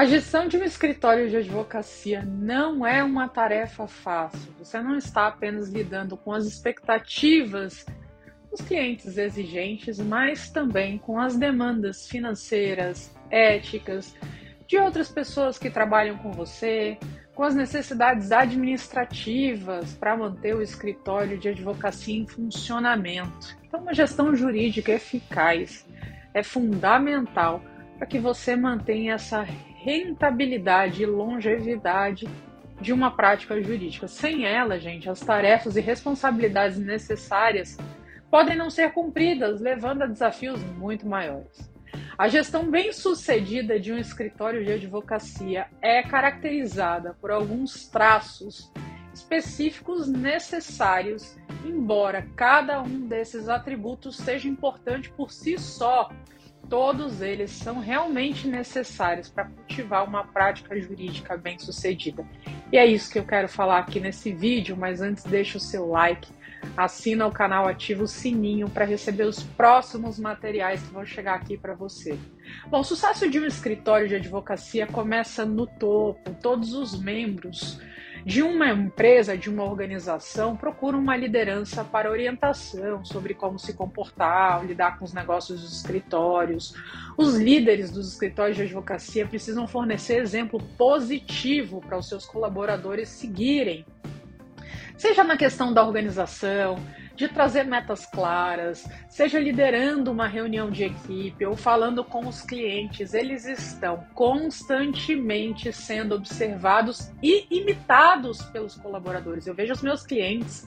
A gestão de um escritório de advocacia não é uma tarefa fácil. Você não está apenas lidando com as expectativas dos clientes exigentes, mas também com as demandas financeiras, éticas, de outras pessoas que trabalham com você, com as necessidades administrativas para manter o escritório de advocacia em funcionamento. Então, uma gestão jurídica eficaz é fundamental para que você mantenha essa rentabilidade e longevidade de uma prática jurídica. Sem ela, gente, as tarefas e responsabilidades necessárias podem não ser cumpridas, levando a desafios muito maiores. A gestão bem-sucedida de um escritório de advocacia é caracterizada por alguns traços específicos necessários, embora cada um desses atributos seja importante por si só todos eles são realmente necessários para cultivar uma prática jurídica bem sucedida. E é isso que eu quero falar aqui nesse vídeo, mas antes deixa o seu like, assina o canal, ativa o sininho para receber os próximos materiais que vão chegar aqui para você. Bom, o sucesso de um escritório de advocacia começa no topo, todos os membros de uma empresa, de uma organização, procura uma liderança para orientação sobre como se comportar, lidar com os negócios dos escritórios. Os líderes dos escritórios de advocacia precisam fornecer exemplo positivo para os seus colaboradores seguirem. Seja na questão da organização, de trazer metas claras, seja liderando uma reunião de equipe ou falando com os clientes, eles estão constantemente sendo observados e imitados pelos colaboradores. Eu vejo os meus clientes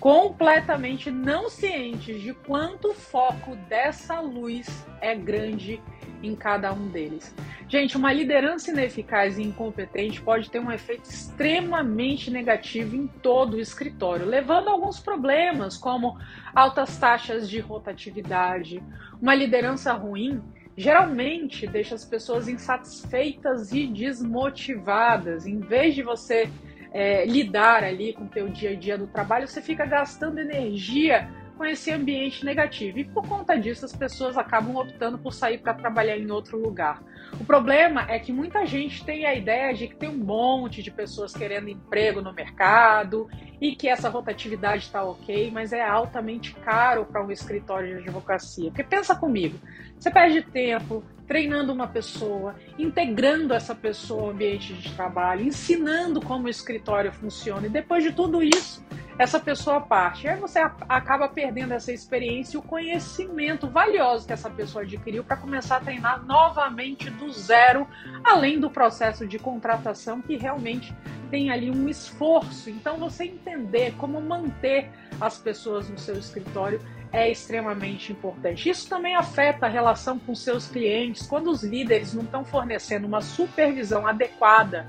completamente não cientes de quanto o foco dessa luz é grande em cada um deles. Gente, uma liderança ineficaz e incompetente pode ter um efeito extremamente negativo em todo o escritório, levando a alguns problemas, como altas taxas de rotatividade. Uma liderança ruim geralmente deixa as pessoas insatisfeitas e desmotivadas. Em vez de você é, lidar ali com o teu dia a dia do trabalho, você fica gastando energia com esse ambiente negativo. E por conta disso, as pessoas acabam optando por sair para trabalhar em outro lugar. O problema é que muita gente tem a ideia de que tem um monte de pessoas querendo emprego no mercado e que essa rotatividade está ok, mas é altamente caro para um escritório de advocacia. Porque pensa comigo, você perde tempo treinando uma pessoa, integrando essa pessoa ao ambiente de trabalho, ensinando como o escritório funciona, e depois de tudo isso, essa pessoa parte. Aí você acaba perdendo essa experiência e o conhecimento valioso que essa pessoa adquiriu para começar a treinar novamente do zero, além do processo de contratação que realmente tem ali um esforço. Então, você entender como manter as pessoas no seu escritório é extremamente importante. Isso também afeta a relação com seus clientes quando os líderes não estão fornecendo uma supervisão adequada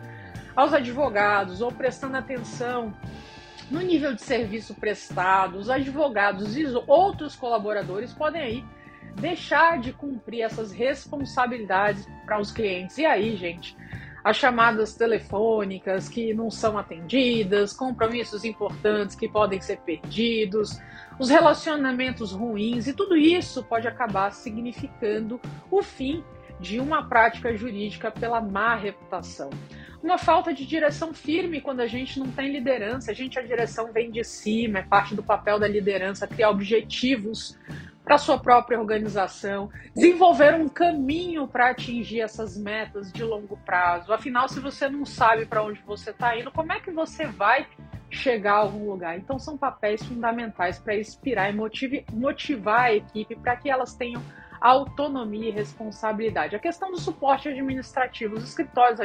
aos advogados ou prestando atenção no nível de serviço prestado, os advogados e outros colaboradores podem aí deixar de cumprir essas responsabilidades para os clientes. E aí, gente, as chamadas telefônicas que não são atendidas, compromissos importantes que podem ser perdidos, os relacionamentos ruins e tudo isso pode acabar significando o fim de uma prática jurídica pela má reputação uma falta de direção firme quando a gente não tem liderança. A gente, a direção vem de cima, é parte do papel da liderança criar objetivos para sua própria organização, desenvolver um caminho para atingir essas metas de longo prazo. Afinal, se você não sabe para onde você está indo, como é que você vai chegar a algum lugar? Então, são papéis fundamentais para inspirar e motivar a equipe para que elas tenham autonomia e responsabilidade. A questão do suporte administrativo, os escritórios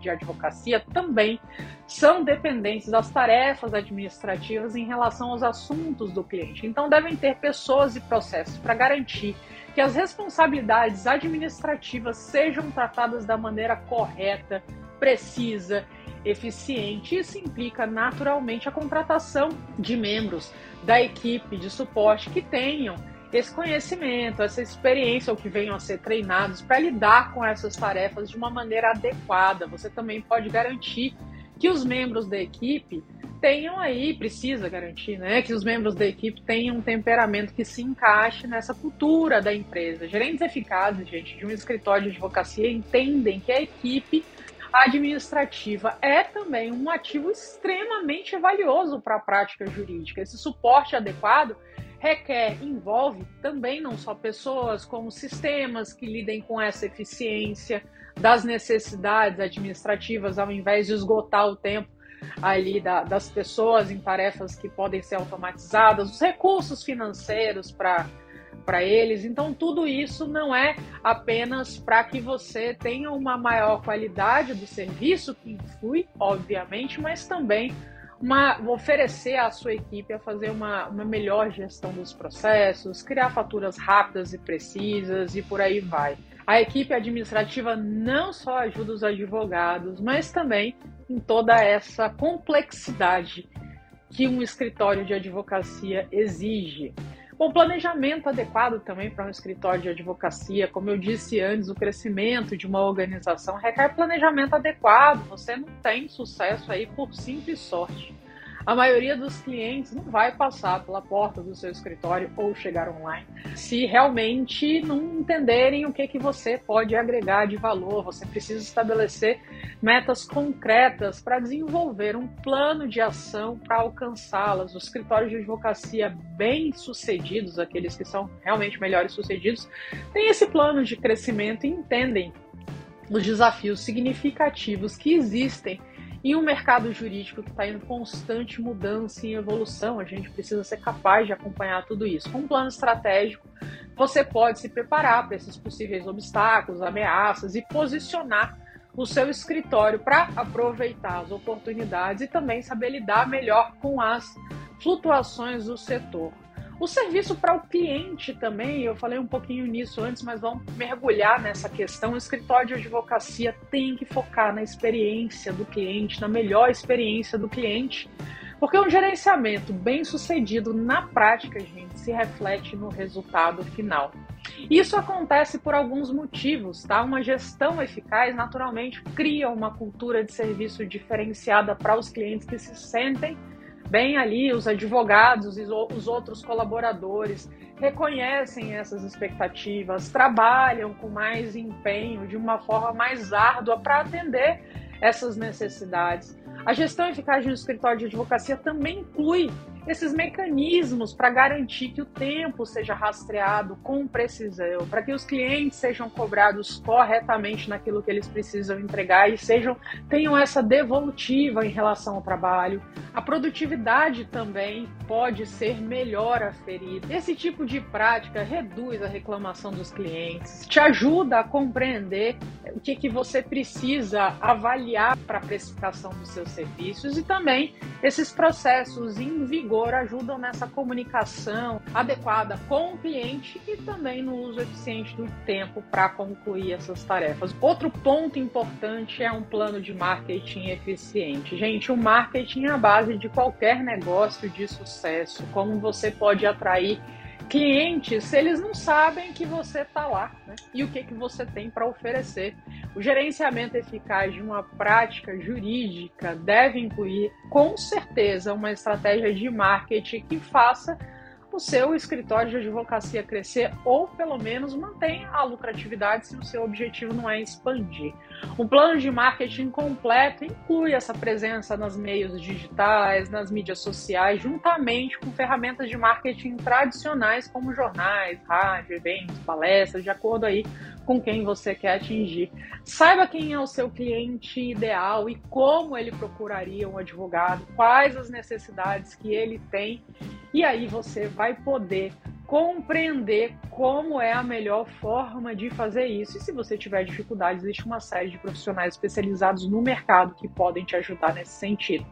de advocacia também são dependentes das tarefas administrativas em relação aos assuntos do cliente. Então, devem ter pessoas e processos para garantir que as responsabilidades administrativas sejam tratadas da maneira correta, precisa, eficiente. Isso implica naturalmente a contratação de membros da equipe de suporte que tenham esse conhecimento, essa experiência, ou que venham a ser treinados para lidar com essas tarefas de uma maneira adequada. Você também pode garantir que os membros da equipe tenham aí, precisa garantir, né, que os membros da equipe tenham um temperamento que se encaixe nessa cultura da empresa. Gerentes eficazes, gente, de um escritório de advocacia entendem que a equipe administrativa é também um ativo extremamente valioso para a prática jurídica. Esse suporte adequado requer, envolve também não só pessoas, como sistemas que lidem com essa eficiência das necessidades administrativas, ao invés de esgotar o tempo ali da, das pessoas em tarefas que podem ser automatizadas, os recursos financeiros para para eles. Então, tudo isso não é apenas para que você tenha uma maior qualidade do serviço, que influi, obviamente, mas também uma, oferecer à sua equipe a fazer uma, uma melhor gestão dos processos, criar faturas rápidas e precisas e por aí vai. A equipe administrativa não só ajuda os advogados, mas também em toda essa complexidade que um escritório de advocacia exige. Bom, planejamento adequado também para um escritório de advocacia. Como eu disse antes, o crescimento de uma organização requer planejamento adequado. Você não tem sucesso aí por simples sorte a maioria dos clientes não vai passar pela porta do seu escritório ou chegar online se realmente não entenderem o que, que você pode agregar de valor. Você precisa estabelecer metas concretas para desenvolver um plano de ação para alcançá-las. Os escritórios de advocacia bem sucedidos, aqueles que são realmente melhores sucedidos, têm esse plano de crescimento e entendem os desafios significativos que existem e um mercado jurídico que está em constante mudança e evolução. A gente precisa ser capaz de acompanhar tudo isso. Com um plano estratégico, você pode se preparar para esses possíveis obstáculos, ameaças e posicionar o seu escritório para aproveitar as oportunidades e também saber lidar melhor com as flutuações do setor. O serviço para o cliente também, eu falei um pouquinho nisso antes, mas vamos mergulhar nessa questão. O escritório de advocacia tem que focar na experiência do cliente, na melhor experiência do cliente, porque um gerenciamento bem sucedido na prática, gente, se reflete no resultado final. Isso acontece por alguns motivos, tá? Uma gestão eficaz naturalmente cria uma cultura de serviço diferenciada para os clientes que se sentem bem ali, os advogados e os outros colaboradores reconhecem essas expectativas, trabalham com mais empenho, de uma forma mais árdua para atender essas necessidades. A gestão eficaz de um escritório de advocacia também inclui esses mecanismos para garantir que o tempo seja rastreado com precisão, para que os clientes sejam cobrados corretamente naquilo que eles precisam entregar e sejam tenham essa devolutiva em relação ao trabalho. A produtividade também pode ser melhor aferida. Esse tipo de prática reduz a reclamação dos clientes, te ajuda a compreender o que, que você precisa avaliar para a precificação dos seus serviços e também esses processos em vigor ajudam nessa comunicação adequada com o cliente e também no uso eficiente do tempo para concluir essas tarefas. Outro ponto importante é um plano de marketing eficiente. Gente, o marketing é a base de qualquer negócio de sucesso. Como você pode atrair clientes eles não sabem que você está lá né? e o que, que você tem para oferecer. O gerenciamento eficaz de uma prática jurídica deve incluir, com certeza, uma estratégia de marketing que faça o seu escritório de advocacia crescer ou pelo menos mantenha a lucratividade se o seu objetivo não é expandir. Um plano de marketing completo inclui essa presença nas meios digitais, nas mídias sociais, juntamente com ferramentas de marketing tradicionais como jornais, rádio, eventos, palestras, de acordo aí com quem você quer atingir. Saiba quem é o seu cliente ideal e como ele procuraria um advogado, quais as necessidades que ele tem, e aí você vai poder compreender como é a melhor forma de fazer isso. E se você tiver dificuldades, existe uma série de profissionais especializados no mercado que podem te ajudar nesse sentido.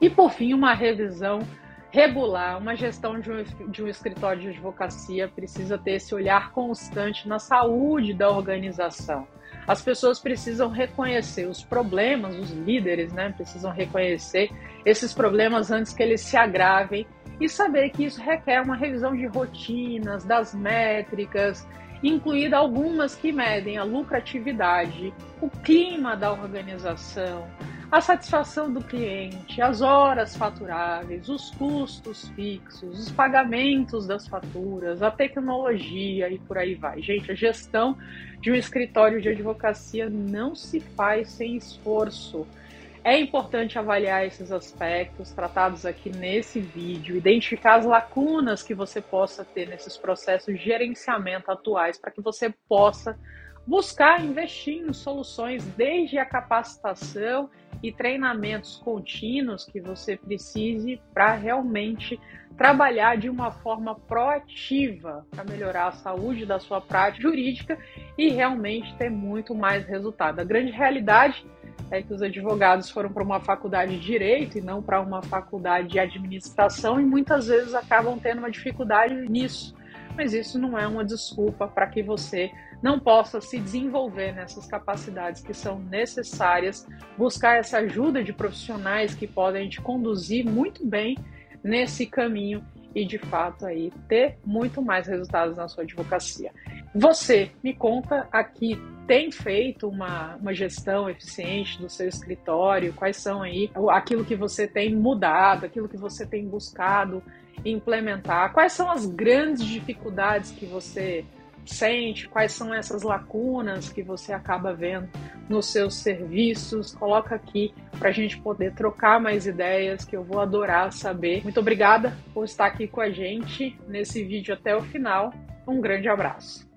E por fim, uma revisão regular, uma gestão de um, de um escritório de advocacia precisa ter esse olhar constante na saúde da organização. As pessoas precisam reconhecer os problemas, os líderes, né, precisam reconhecer esses problemas antes que eles se agravem e saber que isso requer uma revisão de rotinas, das métricas, incluída algumas que medem a lucratividade, o clima da organização, a satisfação do cliente, as horas faturáveis, os custos fixos, os pagamentos das faturas, a tecnologia e por aí vai. Gente, a gestão de um escritório de advocacia não se faz sem esforço. É importante avaliar esses aspectos tratados aqui nesse vídeo, identificar as lacunas que você possa ter nesses processos de gerenciamento atuais para que você possa buscar investir em soluções desde a capacitação e treinamentos contínuos que você precise para realmente trabalhar de uma forma proativa para melhorar a saúde da sua prática jurídica e realmente ter muito mais resultado. A grande realidade é que os advogados foram para uma faculdade de direito e não para uma faculdade de administração e muitas vezes acabam tendo uma dificuldade nisso. Mas isso não é uma desculpa para que você não possa se desenvolver nessas capacidades que são necessárias, buscar essa ajuda de profissionais que podem te conduzir muito bem nesse caminho e de fato aí ter muito mais resultados na sua advocacia. Você me conta aqui, tem feito uma, uma gestão eficiente do seu escritório? Quais são aí aquilo que você tem mudado, aquilo que você tem buscado implementar? Quais são as grandes dificuldades que você sente, quais são essas lacunas que você acaba vendo nos seus serviços. Coloca aqui para a gente poder trocar mais ideias, que eu vou adorar saber. Muito obrigada por estar aqui com a gente nesse vídeo até o final. Um grande abraço.